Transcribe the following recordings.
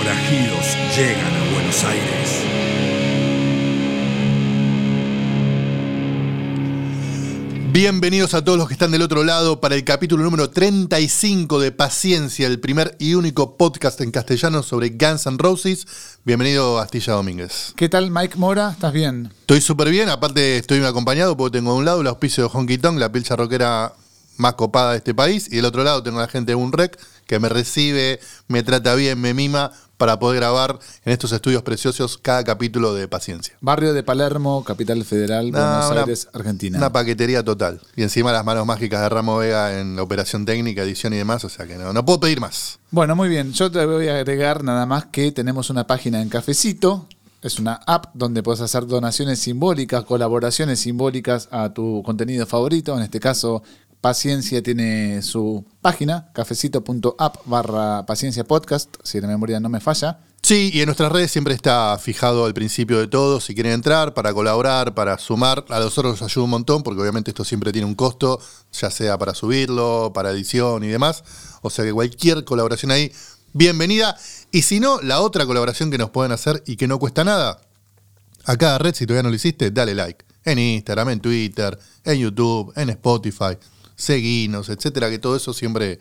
Forajidos llegan a Buenos Aires. Bienvenidos a todos los que están del otro lado para el capítulo número 35 de Paciencia, el primer y único podcast en castellano sobre Guns N' Roses. Bienvenido Astilla Domínguez. ¿Qué tal, Mike Mora? ¿Estás bien? Estoy súper bien, aparte estoy acompañado porque tengo de un lado el auspicio de Honky Tonk, la pilcha rockera más copada de este país, y del otro lado tengo a la gente de Unrec que me recibe, me trata bien, me mima para poder grabar en estos estudios preciosos cada capítulo de Paciencia. Barrio de Palermo, capital federal, No, Buenos una- Aires, Argentina. Una paquetería total. Y encima las manos mágicas de Ramo Vega en la operación técnica, edición y demás. O sea que no, no puedo pedir más. Bueno, muy bien. Yo te voy a agregar nada más que tenemos una página en Cafecito. Es una app donde puedes hacer donaciones simbólicas, colaboraciones simbólicas a tu contenido favorito. En este caso, Paciencia tiene su página, cafecito.app barra paciencia podcast, si la memoria no me falla. Sí, y en nuestras redes siempre está fijado al principio de todo. Si quieren entrar para colaborar, para sumar, a nosotros nos ayuda un montón, porque obviamente esto siempre tiene un costo, ya sea para subirlo, para edición y demás. O sea que cualquier colaboración ahí, bienvenida. Y si no, la otra colaboración que nos pueden hacer y que no cuesta nada, a cada red, si todavía no lo hiciste, dale like. En Instagram, en Twitter, en YouTube, en Spotify, seguinos, etcétera, que todo eso siempre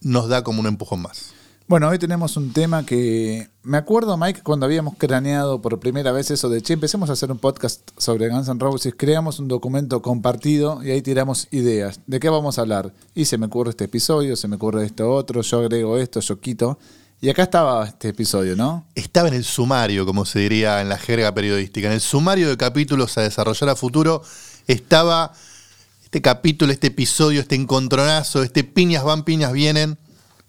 nos da como un empujón más. Bueno, hoy tenemos un tema que me acuerdo, Mike, cuando habíamos craneado por primera vez eso de, che, empecemos a hacer un podcast sobre Guns N' Roses, creamos un documento compartido y ahí tiramos ideas. ¿De qué vamos a hablar? Y se me ocurre este episodio, se me ocurre esto otro, yo agrego esto, yo quito. Y acá estaba este episodio, ¿no? estaba en el sumario, como se diría en la jerga periodística. En el sumario de capítulos a desarrollar a futuro estaba este capítulo, este episodio, este encontronazo, este piñas van, piñas vienen,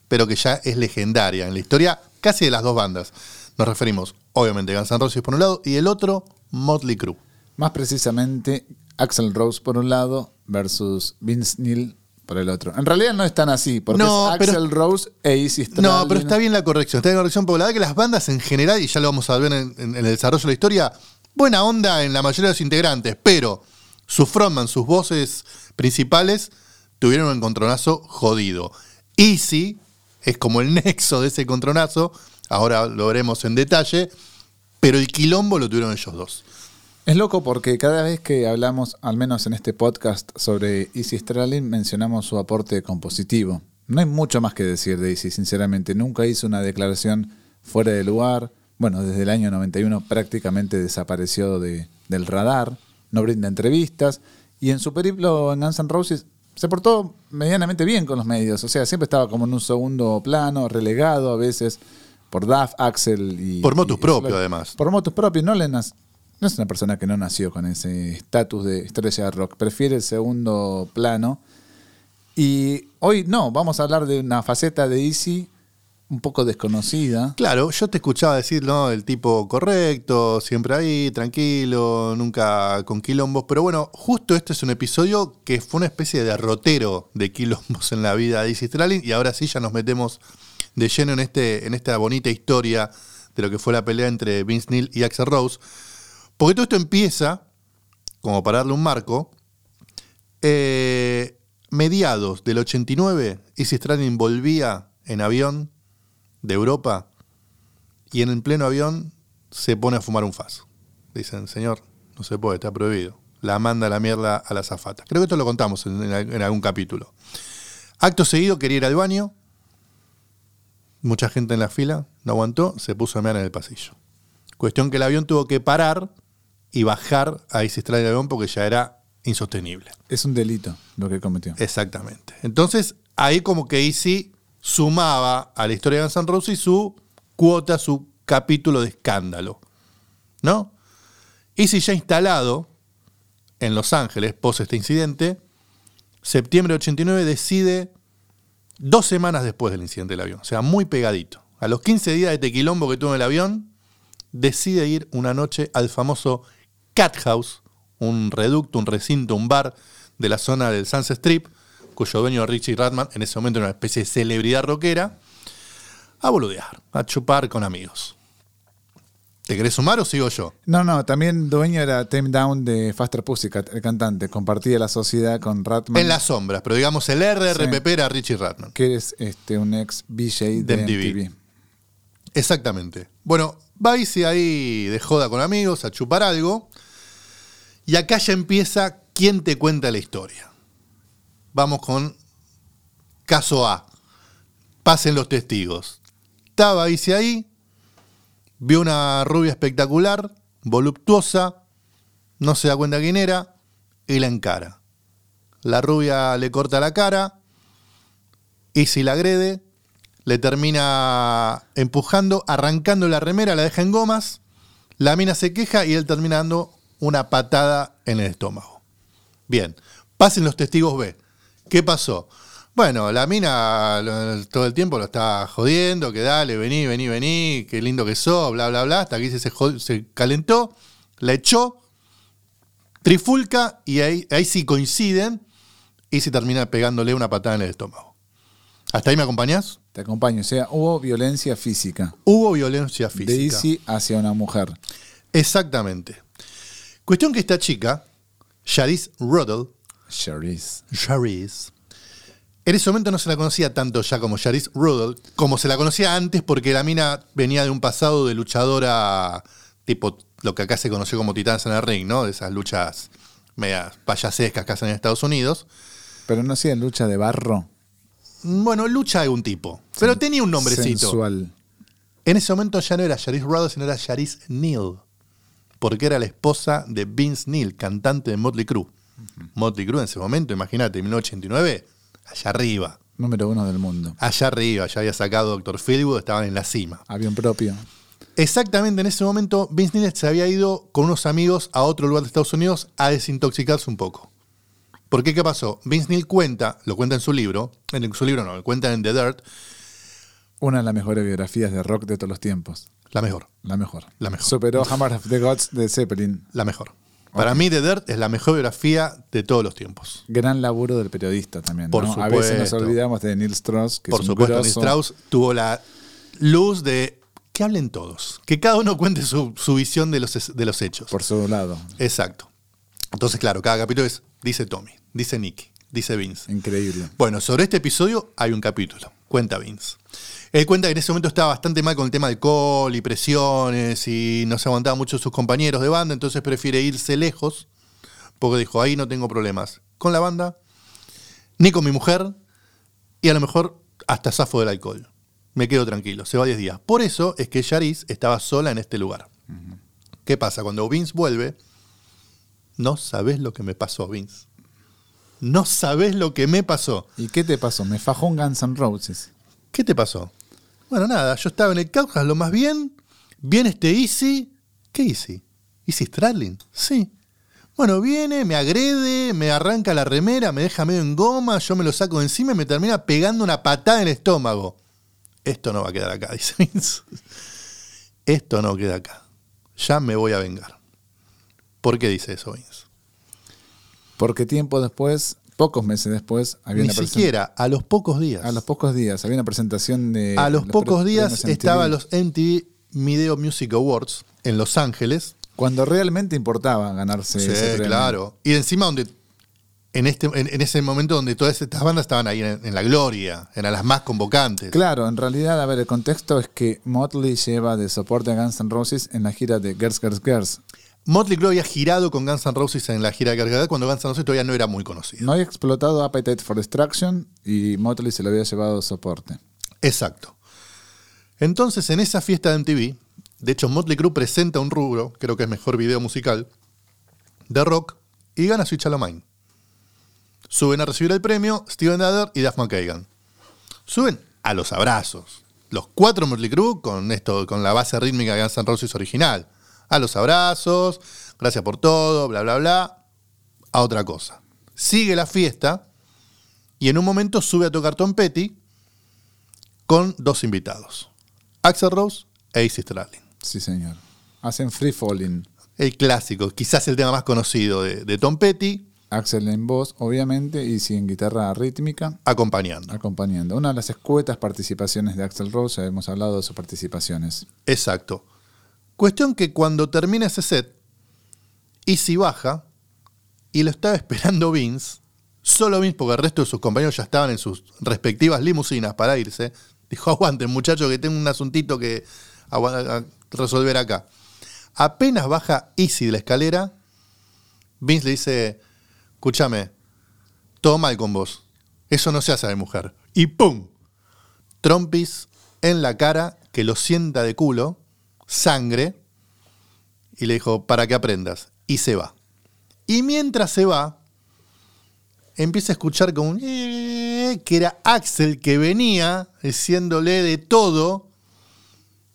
pero que ya es legendaria en la historia casi de las dos bandas. Nos referimos, obviamente, a Guns N' Roses por un lado y el otro, Motley Crue. Más precisamente, Axel Rose por un lado versus Vince Neil por el otro. En realidad no es tan así, porque No, es pero- Axel Rose e Izzy No, pero está bien la corrección. Está bien la corrección, porque la verdad que las bandas en general, y ya lo vamos a ver en, en- en el desarrollo de la historia, buena onda en la mayoría de los integrantes, pero sus frontman, sus voces principales, tuvieron un encontronazo jodido. Easy es como el nexo de ese encontronazo, ahora lo veremos en detalle, pero el quilombo lo tuvieron ellos dos. Es loco porque cada vez que hablamos, al menos en este podcast, sobre Izzy Stradlin, mencionamos su aporte compositivo. No hay mucho más que decir de Izzy, sinceramente. Nunca hizo una declaración fuera de lugar. Bueno, desde el año 91 prácticamente desapareció de- del radar. No brinda entrevistas. Y en su periplo en Guns N' Roses se portó medianamente bien con los medios. O sea, siempre estaba como en un segundo plano, relegado a veces por Duff, Axel y... Por motus y- propio, además. por motus propios, no le nas- no es una persona que no nació con ese estatus de estrella de rock, prefiere el segundo plano. Y hoy no, vamos a hablar de una faceta de Easy un poco desconocida. Claro, yo te escuchaba decir, ¿no? El tipo correcto, siempre ahí, tranquilo, nunca con quilombos. Pero bueno, justo este es un episodio que fue una especie de derrotero de quilombos en la vida de Izzy Stradlin. Y ahora sí ya nos metemos de lleno en, este, en esta bonita historia de lo que fue la pelea entre Vince Neil y Axel Rose. Porque todo esto empieza, como para darle un marco, eh, mediados del 89, Izzy Stradlin volvía en avión de Europa y en el pleno avión se pone a fumar un faso. Dicen, señor, no se puede, está prohibido. La manda a la mierda a la zafata. Creo que esto lo contamos en, en- en algún capítulo. Acto seguido quería ir al baño. Mucha gente en la fila, no aguantó, se puso a mear en el pasillo. Cuestión que el avión tuvo que parar y bajar a ese del avión porque ya era insostenible. Es un delito lo que cometió. Exactamente. Entonces, ahí como que Easy sumaba a la historia de Guns N' su cuota, su capítulo de escándalo. ¿No? Easy ya instalado en Los Ángeles, pos este incidente, septiembre de 89 decide, dos semanas después del incidente del avión, o sea, muy pegadito. A los 15 días de tequilombo que tuvo en el avión, decide ir una noche al famoso Cat House, un reducto, un recinto, un bar de la zona del Sunset Strip, cuyo dueño Richie Radman en ese momento era una especie de celebridad rockera, a boludear, a chupar con amigos. ¿Te querés sumar o sigo yo? No, no, también dueño era Tim Down de Faster Pussycat, el cantante. Compartía la sociedad con Ratman. En las sombras, pero digamos el RRPP era Richie Radman. Que es este, un ex VJ de, De MTV. MTV. Exactamente. Bueno, va Easy ahí de joda con amigos a chupar algo. Y acá ya empieza quién te cuenta la historia. Vamos con caso A. Pasen los testigos. Estaba Easy ahí, vio una rubia espectacular, voluptuosa, no se da cuenta quién era, y la encara. La rubia le corta la cara, Easy la agrede, le termina empujando, arrancando la remera, la deja en gomas, la mina se queja y él termina dando una patada en el estómago. Bien, pasen los testigos B. ¿Qué pasó? Bueno, la mina lo- todo el tiempo lo está jodiendo, que dale, vení, vení, vení, qué lindo que sos, bla, bla, bla, hasta que se, se calentó, la echó, trifulca y ahí, ahí sí coinciden y se termina pegándole una patada en el estómago. ¿Hasta ahí me acompañás? Te acompaño. O sea, hubo violencia física Hubo violencia física. de Easy hacia una mujer. Exactamente. Cuestión que esta chica, Sharice Ruddle, Charisse. Sharice, en ese momento no se la conocía tanto ya como Sharice Ruddle, como se la conocía antes porque la mina venía de un pasado de luchadora tipo lo que acá se conoció como Titanes en el Ring, ¿no? De esas luchas medias payasescas que hacen en Estados Unidos. Pero no hacía lucha de barro. Bueno, lucha de un tipo, pero tenía un nombrecito. Sensual. En ese momento ya no era Sharice Ruddle, sino era Sharice Neal, porque era la esposa de Vince Neal, cantante de Motley Crue. Motley Crue en ese momento, imagínate, en 1989, allá arriba, Número uno del mundo. allá arriba, ya había sacado Doctor Philwood, estaban en la cima. Avión propio. Exactamente en ese momento, Vince Neal se había ido con unos amigos a otro lugar de Estados Unidos a desintoxicarse un poco. ¿Por qué? ¿Qué pasó? Vince Neal cuenta, lo cuenta en su libro, en su libro no, lo cuenta en The Dirt, Una de las mejores biografías de rock de todos los tiempos. la mejor, La mejor. La mejor. Superó Hammer of the Gods de Zeppelin. la mejor. Para mí The Dirt es la mejor biografía de todos los tiempos. Gran laburo del periodista también. Por ¿no? A veces nos olvidamos de Neil Strauss, que Por es un supuesto, Neil grosso. Strauss tuvo la luz de que hablen todos, que cada uno cuente su, su visión de los, de los hechos. Por su lado. Exacto. Entonces, claro, cada capítulo es, dice Tommy, dice Nicky, dice Vince. Increíble. Bueno, sobre este episodio hay un capítulo, cuenta Vince. Él cuenta que en ese momento estaba bastante mal con el tema de alcohol y presiones y no se aguantaba mucho sus compañeros de banda, entonces prefiere irse lejos, porque dijo, ahí no tengo problemas con la banda, ni con mi mujer, y a lo mejor hasta zafo del alcohol. Me quedo tranquilo, se va 10 días. Por eso es que Yaris estaba sola en este lugar. ¿Qué pasa? Cuando Vince vuelve, no sabes lo que me pasó, Vince. No sabes lo que me pasó. ¿Y qué te pasó? Me fajó un Guns N' Roses. ¿Qué te pasó? Bueno, nada, yo estaba en el Caucas, lo más bien. Viene este Easy. ¿Qué Easy? ¿Easy Stradlin? Sí. Bueno, viene, me agrede, me arranca la remera, me deja medio en goma, yo me lo saco de encima y me termina pegando una patada en el estómago. Esto no va a quedar acá, dice Vince. Esto no queda acá. Ya me voy a vengar. ¿Por qué dice eso Vince? Porque tiempo después, pocos meses después, había Ni una presentación. siquiera, a los pocos días. A los pocos días, había una presentación de. A los pocos días estaban los MTV Video Music Awards en Los Ángeles. Cuando realmente importaba ganarse Sí, ese premio. claro. Y encima donde en este en, en ese momento donde todas estas bandas estaban ahí en, en la gloria, eran las más convocantes. Claro, en realidad, a ver, el contexto es que Motley lleva de soporte a Guns N' Roses en la gira de Girls, Girls, Girls. Motley Crue había girado con Guns N' Roses en la gira de Cargadad cuando Guns N' Roses todavía no era muy conocido. No había explotado Appetite for Destruction y Motley se lo había llevado soporte. Exacto. Entonces, en esa fiesta de MTV, de hecho, Motley Crue presenta un rubro, creo que es mejor video musical, de rock, y gana Switch Mine. Suben a recibir el premio Steven Adler y Duff McKagan. Suben a los abrazos. los cuatro Motley Crue con esto, con la base rítmica de Guns N' Roses original. A los abrazos, gracias por todo, bla, bla, bla. A otra cosa. Sigue la fiesta y en un momento sube a tocar Tom Petty con dos invitados. Axel Rose e Izzy Stradlin. Sí, señor. Hacen Free Falling. El clásico, quizás el tema más conocido de, de Tom Petty, Axel en voz, obviamente, y sí en guitarra rítmica, acompañando. acompañando. Una de las escuetas participaciones de Axel Rose, ya hemos hablado de sus participaciones. Exacto. Cuestión que cuando termina ese set, Izzy baja y lo estaba esperando Vince, solo Vince, porque el resto de sus compañeros ya estaban en sus respectivas limusinas para irse. Dijo, aguanten muchachos que tengo un asuntito que resolver acá. Apenas baja Izzy de la escalera, Vince le dice, escúchame, todo mal con vos. Eso no se hace de mujer. Y ¡pum! Trompis en la cara, que lo sienta de culo, sangre, y le dijo, para que aprendas. Y se va. Y mientras se va, empieza a escuchar como un... "Eh", que era Axel que venía diciéndole de todo.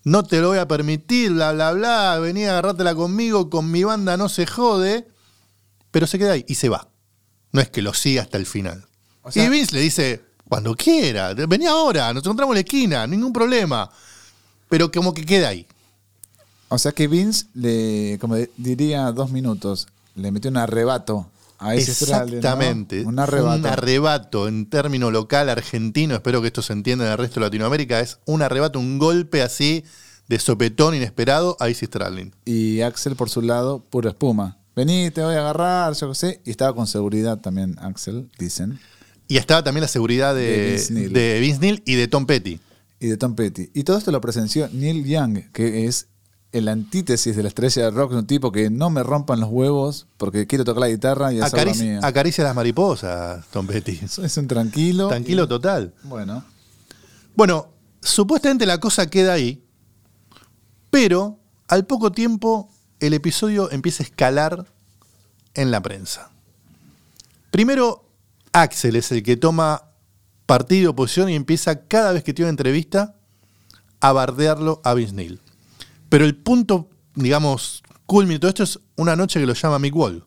No te lo voy a permitir, bla, bla, bla. Venía a agarrártela conmigo, con mi banda no se jode. Pero se queda ahí y se va. No es que lo siga hasta el final. O sea- y Vince le dice, cuando quiera, vení ahora, nos encontramos en la esquina, ningún problema. Pero como que queda ahí. O sea que Vince, le, como diría dos minutos, le metió un arrebato a ese Stradlin, ¿no? Exactamente. Un arrebato. Un arrebato en término local argentino, espero que esto se entienda en el resto de Latinoamérica, es un arrebato, un golpe así de sopetón inesperado a Izzy Stradlin. Y Axel, por su lado, pura espuma. Vení, te voy a agarrar, yo qué sé. Y estaba con seguridad también Axel, dicen. Y estaba también la seguridad de Vince Neil y de Tom Petty. Y de Tom Petty. Y todo esto lo presenció Neil Young, que es el antítesis de la estrella de rock, un tipo que no me rompan los huevos porque quiero tocar la guitarra y hacer la Acaricia, mía. acaricia las mariposas, Tom Petty. Es- Es un tranquilo. Tranquilo y- total. Bueno, Bueno, supuestamente la cosa queda ahí, pero al poco tiempo el episodio empieza a escalar en la prensa. Primero, Axel es el que toma partido, posición y empieza cada vez que tiene una entrevista a bardearlo a Vince Neil. Pero el punto, digamos, culmine de todo esto es una noche que lo llama Mick Wall.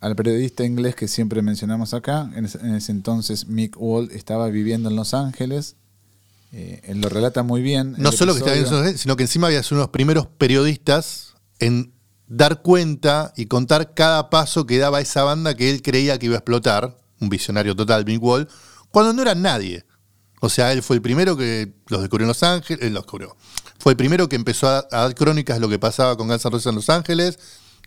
al periodista inglés que siempre mencionamos acá, en ese, en ese entonces Mick Wall estaba viviendo en Los Ángeles. Eh, él lo relata muy bien. No solo que estaba episodio. viendo, sino que encima había sido uno de los primeros periodistas en dar cuenta y contar cada paso que daba esa banda que él creía que iba a explotar, un visionario total, Mick Wall, cuando no era nadie. O sea, él fue el primero que los descubrió en Los Ángeles, él los descubrió. Fue el primero que empezó a, a dar crónicas de lo que pasaba con Guns N' Roses en Los Ángeles,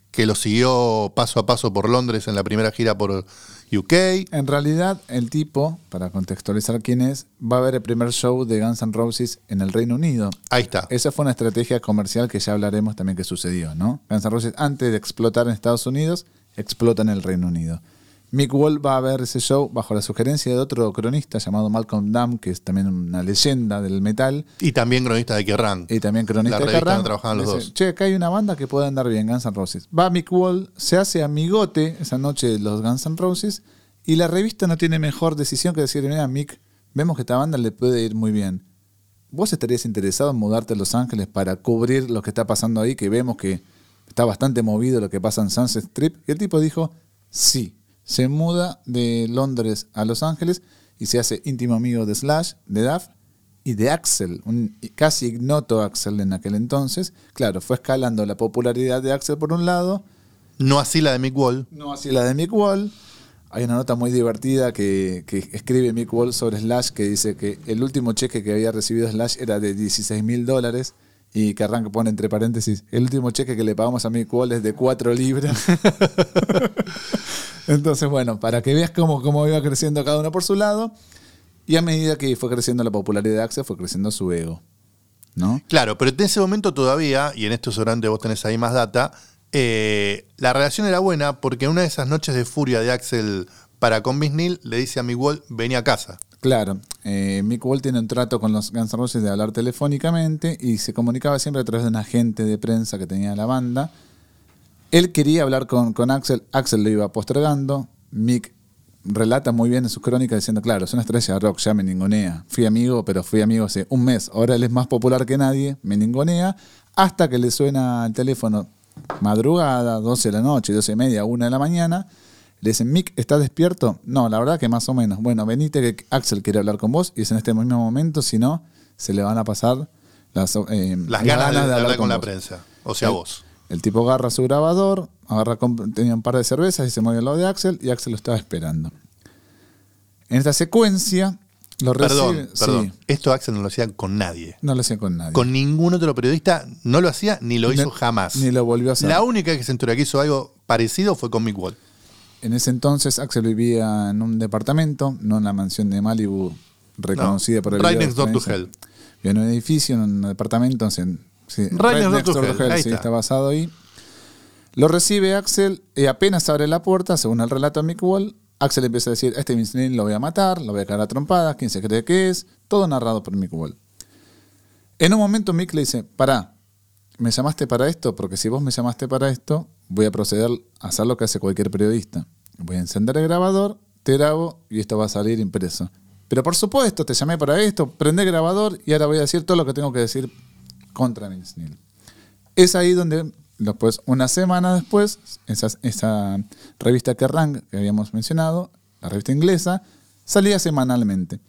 que lo siguió paso a paso por Londres en la primera gira por UK. En realidad, el tipo, para contextualizar quién es, va a ver el primer show de Guns N' Roses en el Reino Unido. Ahí está. Esa fue una estrategia comercial que ya hablaremos también que sucedió, ¿no? Guns N' Roses, antes de explotar en Estados Unidos, explota en el Reino Unido. Mick Wall va a ver ese show bajo la sugerencia de otro cronista llamado Malcolm Dunn, que es también una leyenda del metal, Y también cronista de Kerrang. y también cronista La de Kerrang. trabajaban los Dice, dos. Che, acá hay una banda que puede andar bien, Guns N' Roses. Va Mick Wall, se hace amigote esa noche de los Guns N' Roses, y la revista no tiene mejor decisión que decir, mira, Mick, vemos que esta banda le puede ir muy bien. ¿Vos estarías interesado en mudarte a Los Ángeles para cubrir lo que está pasando ahí? Que vemos que está bastante movido lo que pasa en Sunset Strip. Y el tipo dijo, sí. Se muda de Londres a Los Ángeles y se hace íntimo amigo de Slash, de Duff y de Axel, un casi ignoto Axel en aquel entonces. Claro, fue escalando la popularidad de Axel por un lado, No así la de Mick Wall. no así la de Mick Wall. Hay una nota muy divertida que, que escribe Mick Wall sobre Slash que dice que el último cheque que había recibido Slash era de 16 mil dólares y que arranca pone entre paréntesis, el último cheque que le pagamos a Mick Wall es de 4 libras. Entonces, bueno, para que veas cómo, cómo iba creciendo cada uno por su lado y a medida que fue creciendo la popularidad de Axel, fue creciendo su ego. ¿No? Claro, pero en ese momento todavía, y en esto seguramente vos tenés ahí más data, eh, la relación era buena porque en una de esas noches de furia de Axel para con Neil le dice a Mick Wall, vení a casa. Claro, eh, Mick Wall tiene un trato con los Guns N' Roses de hablar telefónicamente y se comunicaba siempre a través de un agente de prensa que tenía la banda. Él quería hablar con, Axel, Axel lo iba postergando, Mick relata muy bien en sus crónicas diciendo, claro, es una estrella de rock, ya me ningonea. Fui amigo, pero fui amigo hace un mes. Ahora él es más popular que nadie, me ningonea, hasta que le suena el teléfono madrugada, 12 de la noche, 12 y media, 1 de la mañana. Le dicen, Mick, ¿estás despierto? No, la verdad que más o menos. Bueno, venite que Axel quiere hablar con vos y es en este mismo momento, si no, se le van a pasar las, eh, Las ganas, de, hablar con, la vos". prensa. O sea, El- vos. El tipo agarra su grabador, agarra, tenía un par de cervezas y se mueve al lado de Axel y Axel lo estaba esperando. En esta secuencia lo Perdón, recibe. perdón. Sí, Esto Axel no lo hacía con nadie. no lo hacía con nadie. Con ningún otro periodista no lo hacía ni lo Ni- hizo jamás. Ni lo volvió a hacer. La única que se enteró que hizo algo parecido fue con Mick Wall. En ese entonces Axel vivía en un departamento, no en la mansión de Malibu reconocida No, por el right next door to hell. Vivía en un edificio, en un departamento, en, sí, Right next door to hell, ahí sí, está. está basado ahí. Lo recibe Axel y apenas abre la puerta, según el relato de Mick Wall, Axel empieza a decir, este Vince Neil lo voy a matar, lo voy a cagar a trompadas, quién se cree que es, todo narrado por Mick Wall. En un momento Mick le dice, pará, ¿me llamaste para esto? Porque si vos me llamaste para esto, voy a proceder a hacer lo que hace cualquier periodista. Voy a encender el grabador, te grabo y esto va a salir impreso. Pero por supuesto, te llamé para esto, prende el grabador y ahora voy a decir todo lo que tengo que decir contra Vince Neil. Es ahí donde, después, una semana después, esa, esa revista Kerrang que habíamos mencionado, la revista inglesa, salía semanalmente.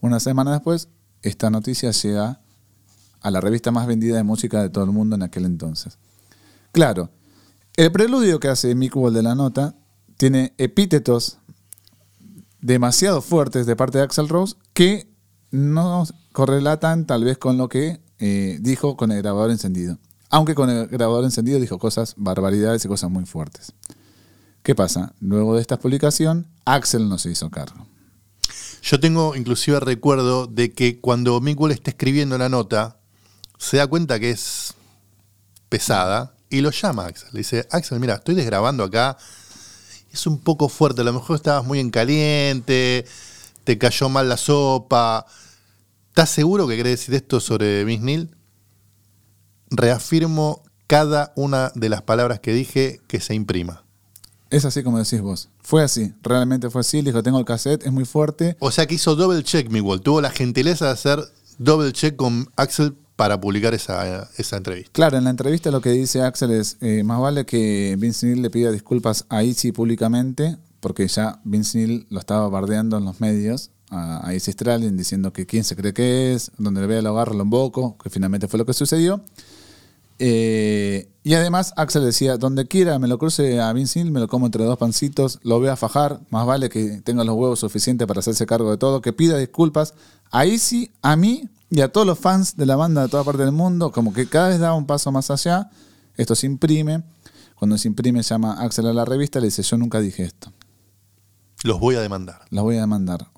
Una semana después, esta noticia llega a la revista más vendida de música de todo el mundo en aquel entonces. Claro, el preludio que hace Mick Wall de la nota tiene epítetos demasiado fuertes de parte de Axel Rose que no correlatan tal vez con lo que eh, dijo con el grabador encendido. Aunque con el grabador encendido dijo cosas, barbaridades y cosas muy fuertes. ¿Qué pasa? Luego de esta publicación, Axel no se hizo cargo. Yo tengo inclusive recuerdo de que cuando Wall está escribiendo la nota, se da cuenta que es pesada y lo llama a Axel. Le dice, Axel, mira, estoy desgrabando acá. Es un poco fuerte, a lo mejor estabas muy en caliente, te cayó mal la sopa. ¿Estás seguro que querés decir esto sobre Miss Neil? Reafirmo cada una de las palabras que dije que se imprima. Es así como decís vos. Fue así, realmente fue así. Le dijo, tengo el cassette, es muy fuerte. O sea que hizo double check, Miguel. Tuvo la gentileza de hacer double check con Axel para publicar esa, esa entrevista. Claro, en la entrevista lo que dice Axel es, eh, más vale que Vince Neil le pida disculpas a Izzy públicamente, porque ya Vince Neil lo estaba bardeando en los medios, a, a Izzy Stradlin, diciendo que quién se cree que es, donde le vea lo agarro, lo emboco, que finalmente fue lo que sucedió. Eh, y además Axel decía, donde quiera me lo cruce a Vince Neil, me lo como entre dos pancitos, lo voy a fajar, más vale que tenga los huevos suficientes para hacerse cargo de todo, que pida disculpas a Izzy, a mí y a todos los fans de la banda de toda parte del mundo, como que cada vez da un paso más allá, esto se imprime, cuando se imprime llama Axel a la revista, le dice, yo nunca dije esto, Los voy a demandar. las voy a demandar.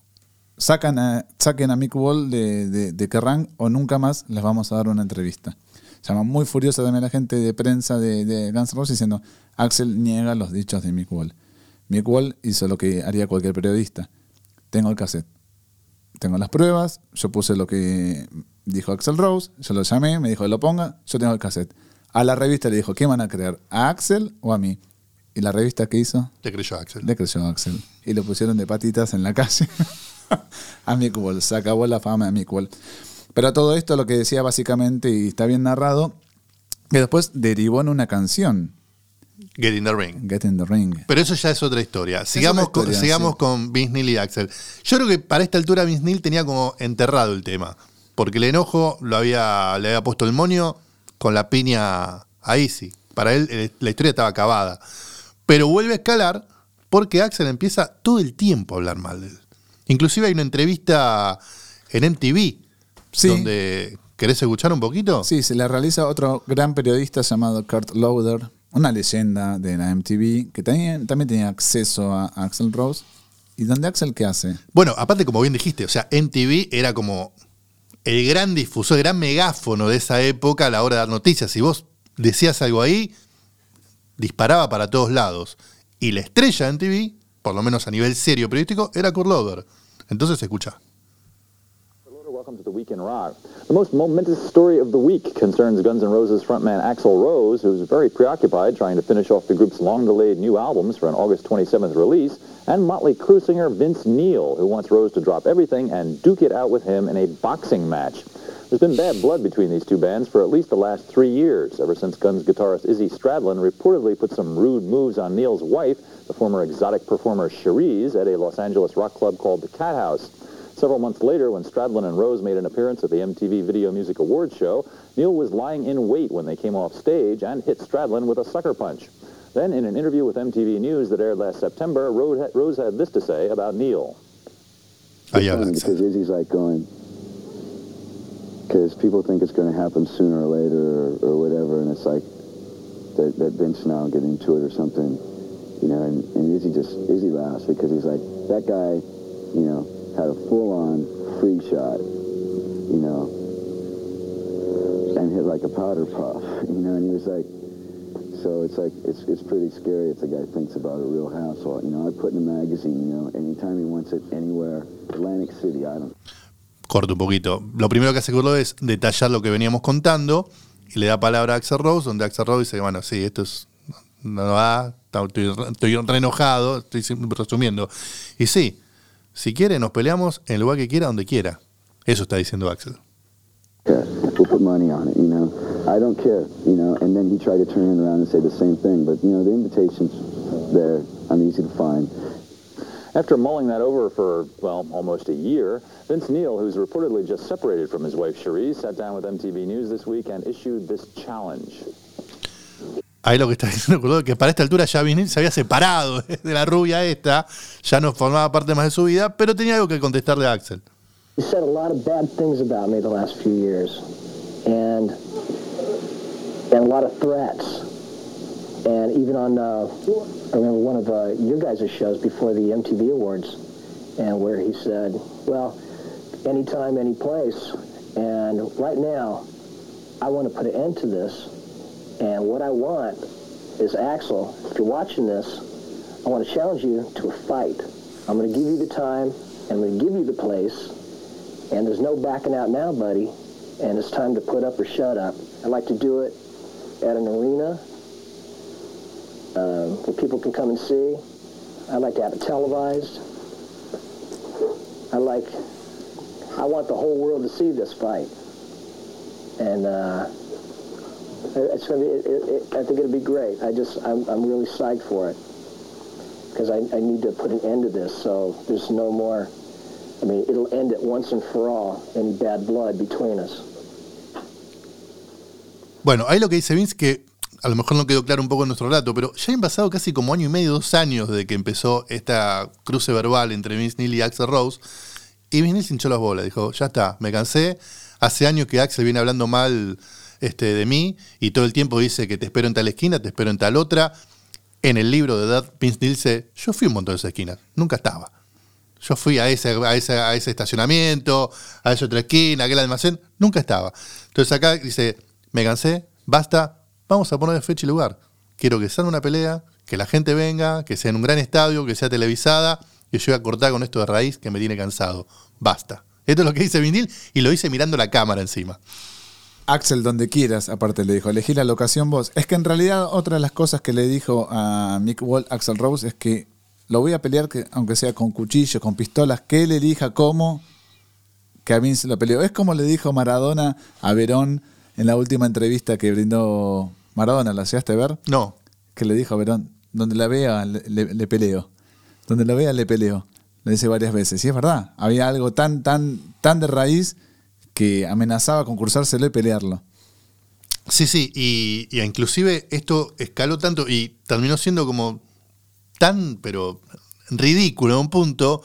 Sacan a, saquen a Mick Wall de, de, de Kerrang o nunca más les vamos a dar una entrevista. Llama muy furiosa también la gente de prensa de, de Guns N' Roses diciendo, Axel niega los dichos de Mick Wall. Mick Wall hizo lo que haría cualquier periodista. Tengo el cassette. Tengo las pruebas, yo puse lo que dijo Axel Rose, yo lo llamé, me dijo que lo ponga, yo tengo el cassette. A la revista le dijo, ¿qué van a creer? ¿A Axel o a mí? Y la revista que hizo, Le creyó Axel. le creyó a Axel. Y lo pusieron de patitas en la calle a Mick Wall. Se acabó la fama de Mick Wall. Pero todo esto lo que decía básicamente, y está bien narrado, que después derivó en una canción, Get in the ring. Get in the Ring. Pero eso ya es otra historia. Sigamos, historia, con, sigamos con Vince Neil y Axel. Yo creo que para esta altura Vince Neil tenía como enterrado el tema. Porque el enojo lo había, le había puesto el monio con la piña a Easy. Para él eh, la historia estaba acabada. Pero vuelve a escalar porque Axel empieza todo el tiempo a hablar mal de él. Inclusive hay una entrevista en MTV Sí. donde... ¿Querés escuchar un poquito? Sí, se la realiza otro gran periodista llamado Kurt Lauder, una leyenda de la MTV, que también, también tenía acceso a Axel Rose. ¿Y donde Axel qué hace? Bueno, aparte, como bien dijiste, o sea, MTV era como el gran difusor, el gran megáfono de esa época a la hora de dar noticias. Si vos decías algo ahí, disparaba para todos lados. Y la estrella de MTV, por lo menos a nivel serio periodístico, era Kurt Loder. Entonces escucha. Welcome to the Week in Rock. The most momentous story of the week concerns Guns N' Roses frontman Axl Rose, who's very preoccupied trying to finish off the group's long-delayed new albums for an August 27th release, and Motley Crue singer Vince Neil, who wants Rose to drop everything and duke it out with him in a boxing match. There's been bad blood between these two bands for at least the last three years, ever since Guns guitarist Izzy Stradlin reportedly put some rude moves on Neil's wife, the former exotic performer Cherise, at a Los Angeles rock club called the Cat House. Several months later, when Stradlin and Rose made an appearance at the MTV Video Music Awards show, Neil was lying in wait when they came off stage and hit Stradlin with a sucker punch. Then, in an interview with MTV News that aired last September, Rose had this to say about Neil. Oh, Ahí habla. Because Izzy's like going, because people think it's going to happen sooner or later or, or whatever, and it's like that, that Vince now get into it or something, you know, and, and Izzy just, Izzy laughs because he's like, that guy, you know, had a full-on free shot, you know, and hit like a powder puff, you know, and he was like, so it's like, it's, it's pretty scary if the guy thinks about a real hassle. You know, I put in a magazine, you know, anytime he wants it anywhere, Atlantic City, I don't Corto un poquito. Lo primero que hace Curlo es detallar lo que veníamos contando y le da palabra a Axel Rose, donde Axel Rose dice, bueno, sí, esto es, no va, estoy re enojado, estoy resumiendo. Y sí, si quiere, nos peleamos en el lugar que quiera, donde quiera. Eso está diciendo Axel. We'll put money on it, you know. I don't care, you know. And then he tried to turn it around and say the same thing. But, you know, the invitation's there. I'm easy to find. After mulling that over for, well, almost a year, Vince Neil, who's reportedly just separated from his wife Cherise, sat down with MTV News this week and issued this challenge. Ahí lo que está diciendo es que para esta altura ya Vinil se había separado de la rubia esta, ya no formaba parte más de su vida, pero tenía algo que contestarle a Axel. You said a lot of bad things about me the last few years, and and a lot of threats. And even on, uh, I remember one of uh, your guys' shows before the MTV Awards, and where he said, "Well, anytime, any place." And right now, I want to put an end to this. And what I want is Axel. If you're watching this, I want to challenge you to a fight. I'm going to give you the time, and I'm going to give you the place. And there's no backing out now, buddy. And it's time to put up or shut up. I'd like to do it at an arena uh, where people can come and see. I'd like to have it televised. I like, I want the whole world to see this fight. And uh, it's gonna be, it, it, I think it'll be great. I just, I'm, I'm really psyched for it. Because I, I need to put an end to this so there's no more I mean, it'll end it once and for all, any bad blood between us. Bueno, ahí lo que dice Vince, que a lo mejor no quedó claro un poco en nuestro relato, pero ya han pasado casi como año y medio, dos años desde que empezó esta cruce verbal entre Vince Neil y Axel Rose. Y Vince Neil hinchó las bolas, dijo, ya está, me cansé. Hace años que Axel viene hablando mal este, de mí y todo el tiempo dice que te espero en tal esquina, te espero en tal otra. En el libro de Dad, Neil dice, yo fui un montón de esas esquinas, nunca estaba. Yo fui a ese, a ese, a ese estacionamiento, a esa otra esquina, a aquel almacén, nunca estaba. Entonces acá dice, me cansé, basta, vamos a poner fecha y lugar. Quiero que salga una pelea, que la gente venga, que sea en un gran estadio, que sea televisada, y yo voy a cortar con esto de raíz que me tiene cansado. Basta. Esto es lo que dice Vinil y lo hice mirando la cámara encima. Axel, donde quieras, aparte le dijo, elegí la locación vos. Es que en realidad otra de las cosas que le dijo a Mick Wall, Axel Rose, es que lo voy a pelear, que, aunque sea con cuchillos, con pistolas, que él elija cómo, que a mí se lo peleó. Es como le dijo Maradona a Verón en la última entrevista que brindó Maradona, ¿la llegaste a ver? No. Que le dijo a Verón, donde la vea le, le- le peleo. Donde la vea le peleo. Le dice varias veces. Y es verdad, había algo tan, tan, tan de raíz que amenazaba con cursárselo y pelearlo. Sí, sí, y, y inclusive esto escaló tanto y terminó siendo como tan, pero ridículo a un punto,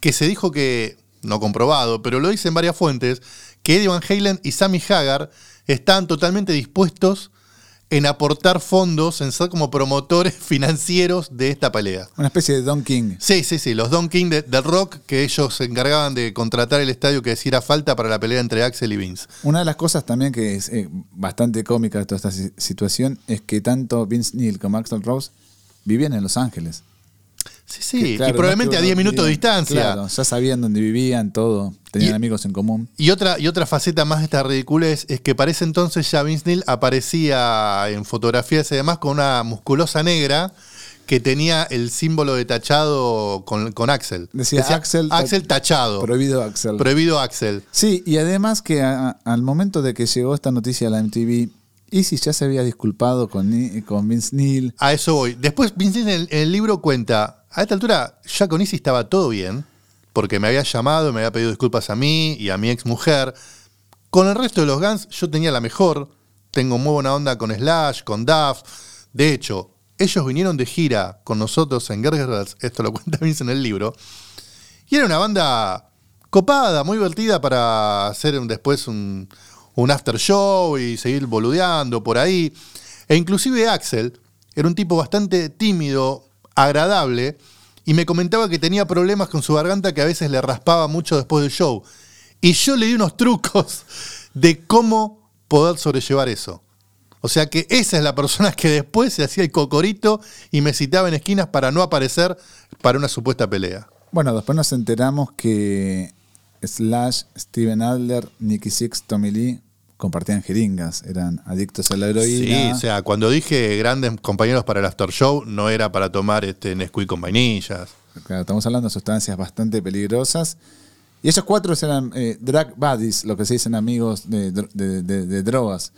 que se dijo que, no comprobado, pero lo dicen varias fuentes, que Eddie Van Halen y Sammy Hagar están totalmente dispuestos en aportar fondos, en ser como promotores financieros de esta pelea. Una especie de Don King. Sí, sí, sí, los Don King de- del rock, que ellos se encargaban de contratar el estadio que hiciera falta para la pelea entre Axel y Vince. Una de las cosas también que es eh, bastante cómica de toda esta si- situación es que tanto Vince Neil como Axel Rose vivían en Los Ángeles. Sí, sí, claro, y probablemente no a es que 10 uno minutos de distancia. Claro, ya sabían dónde vivían, todo. Tenían Y- amigos en común. Y otra, y otra faceta más de esta ridiculez es que para ese entonces ya Vince Neil aparecía en fotografías y demás con una musculosa negra que tenía el símbolo de tachado con, con Axel. Decía, Axel- Axel tachado. Prohibido Axel. Prohibido Axel. Sí, y además que a- al momento de que llegó esta noticia a la MTV, Isis ya se había disculpado con, con Vince Neil. A eso voy. Después Vince Neil en el, en el libro cuenta, a esta altura ya con Izzy estaba todo bien, porque me había llamado, me había pedido disculpas a mí y a mi ex mujer. Con el resto de los Guns yo tenía la mejor. Tengo muy buena onda con Slash, con Duff. De hecho, ellos vinieron de gira con nosotros en Girls, esto lo cuenta Vince en el libro. Y era una banda copada, muy divertida para hacer después un, un after show y seguir boludeando por ahí. E inclusive Axel era un tipo bastante tímido, agradable, y me comentaba que tenía problemas con su garganta que a veces le raspaba mucho después del show. Y yo le di unos trucos de cómo poder sobrellevar eso. O sea que esa es la persona que después se hacía el cocorito y me citaba en esquinas para no aparecer para una supuesta pelea. Bueno, después nos enteramos que Slash, Steven Adler, Nicky Six, Tommy Lee compartían jeringas, eran adictos a la Sí, heroína. o sea, cuando dije grandes compañeros para el after show, no era para tomar este Nesquik con vainillas. Claro, estamos hablando de sustancias bastante peligrosas. Y ellos cuatro eran eh, drug buddies, lo que se dicen amigos de- de- de drogas.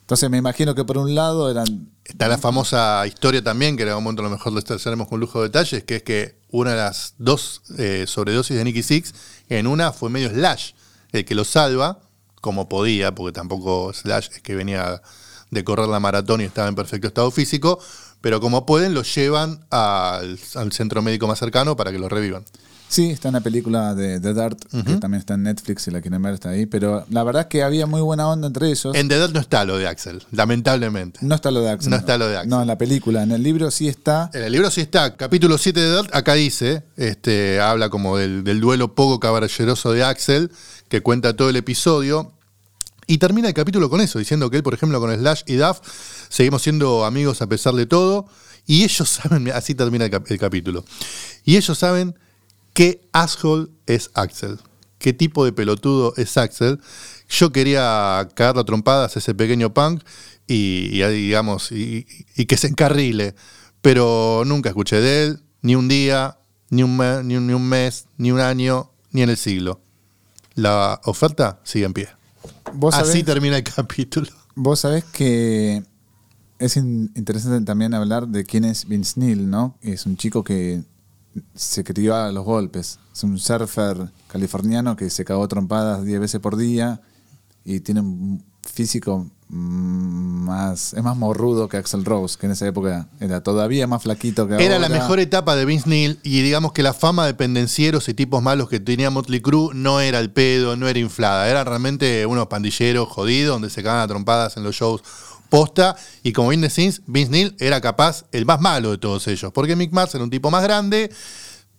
Entonces me imagino que por un lado eran Está la famosa historia también, que en algún momento a lo mejor lo estaremos con lujo de detalles, que es que una de las dos eh, sobredosis de Nicky Six, en una fue medio Slash, el que lo salva, como podía, porque tampoco Slash es que venía de correr la maratón y estaba en perfecto estado físico, pero como pueden, lo llevan al, al centro médico más cercano para que lo revivan. Sí, está en la película de The Dirt, que también está en Netflix, si la quieren ver está ahí, pero la verdad es que había muy buena onda entre ellos. En The Dead no está lo de Axel, lamentablemente. no está lo de Axel. No está lo de Axel. No, en la película, en el libro sí está. En el libro sí está, capítulo 7 de Dirt, acá dice, este, habla como del, del duelo poco caballeroso de Axel, que cuenta todo el episodio, y termina el capítulo con eso, diciendo que él, por ejemplo, con Slash y Duff, seguimos siendo amigos a pesar de todo, y ellos saben, así termina el, cap- el capítulo, y ellos saben qué asshole es Axel, qué tipo de pelotudo es Axel. Yo quería cagarlo a trompadas a ese pequeño punk y, digamos, y, que se encarrile, pero nunca escuché de él, ni un día, ni un- ni un mes, ni un año, ni en el siglo. La oferta sigue en pie. Vos Así sabés, termina el capítulo. vos sabés que es in- interesante también hablar de quién es Vince Neil, ¿no? Es un chico que se crió a los golpes. Es un surfer californiano que se cagó trompadas 10 veces por día y tiene un físico mm, más. Es más morrudo que Axel Rose, que en esa época era todavía más flaquito que ahora. Era la mejor etapa de Vince Neil y digamos que la fama de pendencieros y tipos malos que tenía Motley Crue no era el pedo, no era inflada. Eran realmente unos pandilleros jodidos donde se cagaban a trompadas en los shows posta. Y como bien decís, Vince Neil era capaz el más malo de todos ellos. Porque Mick Mars era un tipo más grande.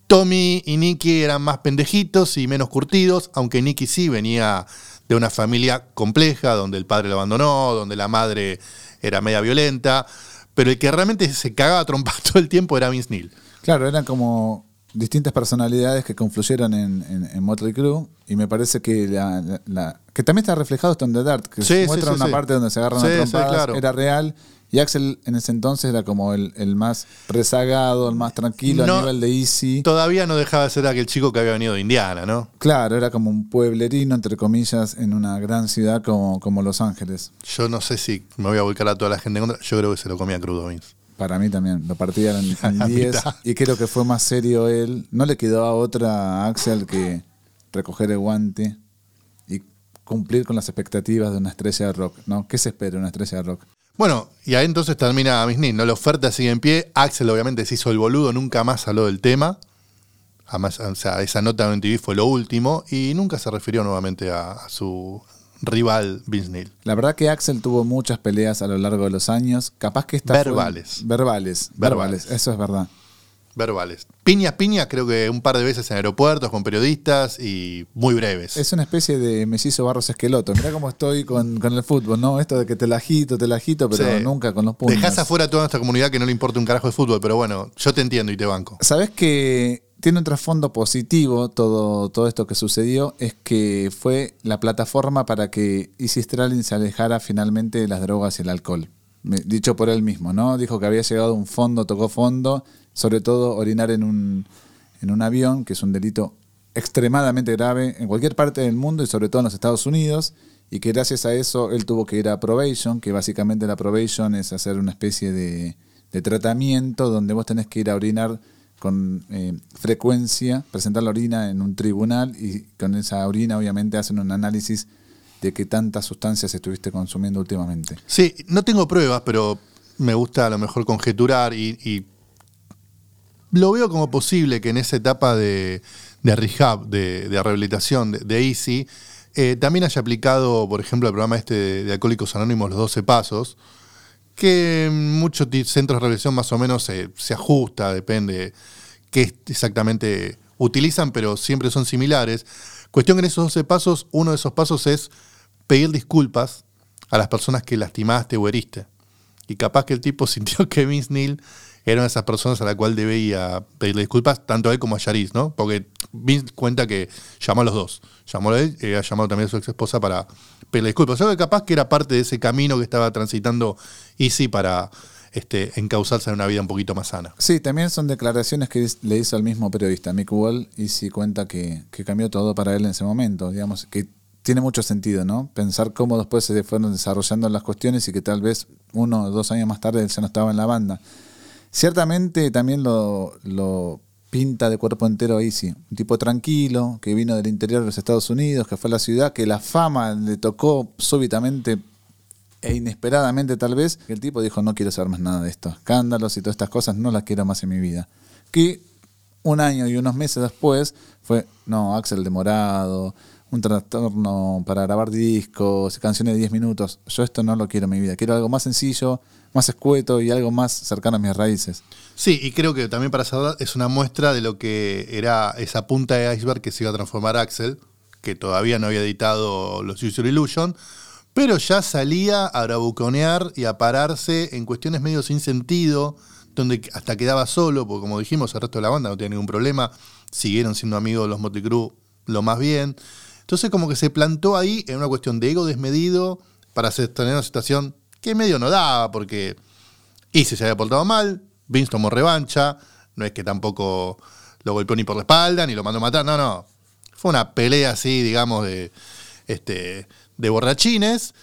Tommy y Nicky eran más pendejitos y menos curtidos, aunque Nicky sí venía de una familia compleja, donde el padre lo abandonó, donde la madre era media violenta, pero el que realmente se cagaba a trompadas todo el tiempo era Vince Neil. Claro, eran como distintas personalidades que confluyeron en, en, en Motley Crue y me parece que la, la- la- que también está reflejado esto en The Dirt, que Sí, muestra sí, una parte donde se agarran a trompadas, claro. era real y Axel en ese entonces era como el, el más rezagado, el más tranquilo No. a nivel de Easy. Todavía no dejaba de ser aquel chico que había venido de Indiana, ¿no? Claro, era como un pueblerino, entre comillas, en una gran ciudad como, como Los Ángeles. Yo no sé si me voy a volcar a toda la gente en contra. Yo creo que se lo comía crudo Vince. Para mí también, lo partía en, A en la 10 mitad. y creo que fue más serio él. No le quedó a otra a Axel que recoger el guante y cumplir con las expectativas de una estrella de rock, ¿no? ¿Qué se espera de una estrella de rock? Bueno, y ahí entonces termina Neil, ¿no? La oferta sigue en pie. Axel obviamente se hizo el boludo, nunca más habló del tema. Además, o sea, esa nota en MTV fue lo último y nunca se refirió nuevamente a, a su rival Vince Neil. La verdad que Axel tuvo muchas peleas a lo largo de los años, capaz que esta fue- Verbales. verbales, Verbales. verbales, eso es verdad. Verbales. Piñas, piñas, creo que un par de veces en aeropuertos con periodistas y muy breves. Es una especie de mellizo Barros Esqueloto. Mirá cómo estoy con, con el fútbol, ¿no? Esto de que te la agito, te la agito, pero Sí. nunca con los puños. Dejás afuera a toda nuestra comunidad que no le importa un carajo de fútbol, pero bueno, yo te entiendo y te banco. Sabes que tiene un trasfondo positivo todo, todo esto que sucedió, es que fue la plataforma para que Easy Stralin se alejara finalmente de las drogas y el alcohol. Dicho por él mismo, ¿no? Dijo que había llegado a un fondo, tocó fondo, sobre todo orinar en un, en un avión, que es un delito extremadamente grave en cualquier parte del mundo y sobre todo en los Estados Unidos, y que gracias a eso él tuvo que ir a probation, que básicamente la probation es hacer una especie de, de tratamiento donde vos tenés que ir a orinar con eh, frecuencia, presentar la orina en un tribunal y con esa orina obviamente hacen un análisis de qué tantas sustancias estuviste consumiendo últimamente. Sí, no tengo pruebas, pero me gusta a lo mejor conjeturar y, y lo veo como posible que en esa etapa de, de rehab, de, rehabilitación de, de Easy, eh, también haya aplicado, por ejemplo, el programa este de, Alcohólicos Anónimos, los 12 Pasos, que muchos centros de rehabilitación más o menos se, se ajusta, depende qué exactamente utilizan, pero siempre son similares. Cuestión que en esos 12 pasos, uno de esos pasos es pedir disculpas a las personas que lastimaste o heriste. Y capaz que el tipo sintió que Vince Neil era una de esas personas a la cual debía pedirle disculpas, tanto a él como a Yaris, ¿no? Porque Vince cuenta que llamó a los dos. Llamó a él y ha llamado también a su ex esposa para pedirle disculpas. O sea que capaz que era parte de ese camino que estaba transitando Easy para este, encauzarse en una vida un poquito más sana. Sí, también son declaraciones que le hizo al mismo periodista, Mick Wall, y sí cuenta que, que cambió todo para él en ese momento, digamos, que tiene mucho sentido, ¿no? Pensar cómo después se fueron desarrollando las cuestiones y que tal vez uno o dos años más tarde él ya no estaba en la banda. Ciertamente también lo, lo pinta de cuerpo entero Easy, un tipo tranquilo, que vino del interior de los Estados Unidos, que fue a la ciudad, que la fama le tocó súbitamente e inesperadamente tal vez, el tipo dijo, no quiero saber más nada de estos escándalos y todas estas cosas, no las quiero más en mi vida. Que un año y unos meses después fue, no, Axel demorado, un trastorno para grabar discos, canciones de 10 minutos. Yo esto no lo quiero en mi vida, quiero algo más sencillo, más escueto y algo más cercano a mis raíces. Sí, y creo que también para cerrar es una muestra de lo que era esa punta de iceberg que se iba a transformar Axel, que todavía no había editado los User Illusion, pero ya salía a bravuconear y a pararse en cuestiones medio sin sentido, donde hasta quedaba solo, porque como dijimos, el resto de la banda no tenía ningún problema, siguieron siendo amigos los Motley lo más bien. Entonces como que se plantó ahí en una cuestión de ego desmedido para tener una situación que medio no daba, porque Easy se había portado mal, Vince tomó revancha, no es que tampoco lo golpeó ni por la espalda, ni lo mandó a matar, no, no. Fue una pelea así, digamos, de, este, de borrachines,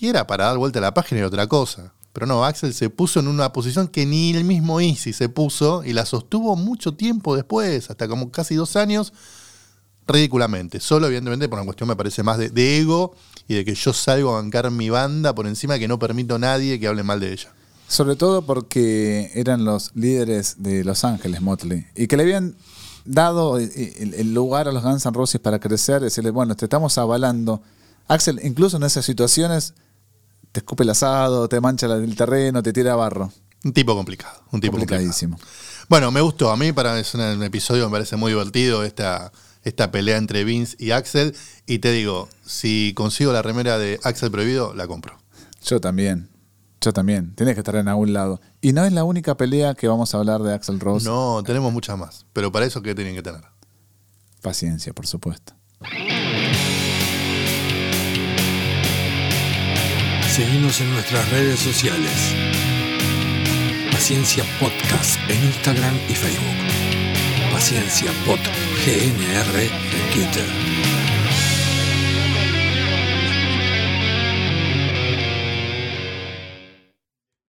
y era para dar vuelta a la página y otra cosa. Pero no, Axel se puso en una posición que ni el mismo Easy se puso y la sostuvo mucho tiempo después, hasta como casi dos años, ridículamente. Solo, evidentemente, por una cuestión, me parece más de, de ego y de que yo salgo a bancar mi banda por encima que no permito a nadie que hable mal de ella. Sobre todo porque eran los líderes de Los Ángeles, Motley, y que le habían dado el, el- lugar a los Guns N' Roses para crecer, decirle, bueno, te estamos avalando. Axel, incluso en esas situaciones, te escupe el asado, te mancha el terreno, te tira barro. Un tipo complicado, un tipo complicado. Complicadísimo. Bueno, me gustó. A mí para es un episodio me parece muy divertido esta, esta pelea entre Vince y Axel. Y te digo, si consigo la remera de Axel Prohibido, la compro. Yo también. Yo también. Tienes que estar en algún lado. Y no es la única pelea que vamos a hablar de Axel Rose. No, tenemos muchas más. Pero para eso, ¿qué tienen que tener? Paciencia, por supuesto. Seguimos en nuestras redes sociales. Paciencia Podcast en Instagram y Facebook. Paciencia Pod GNR en Twitter.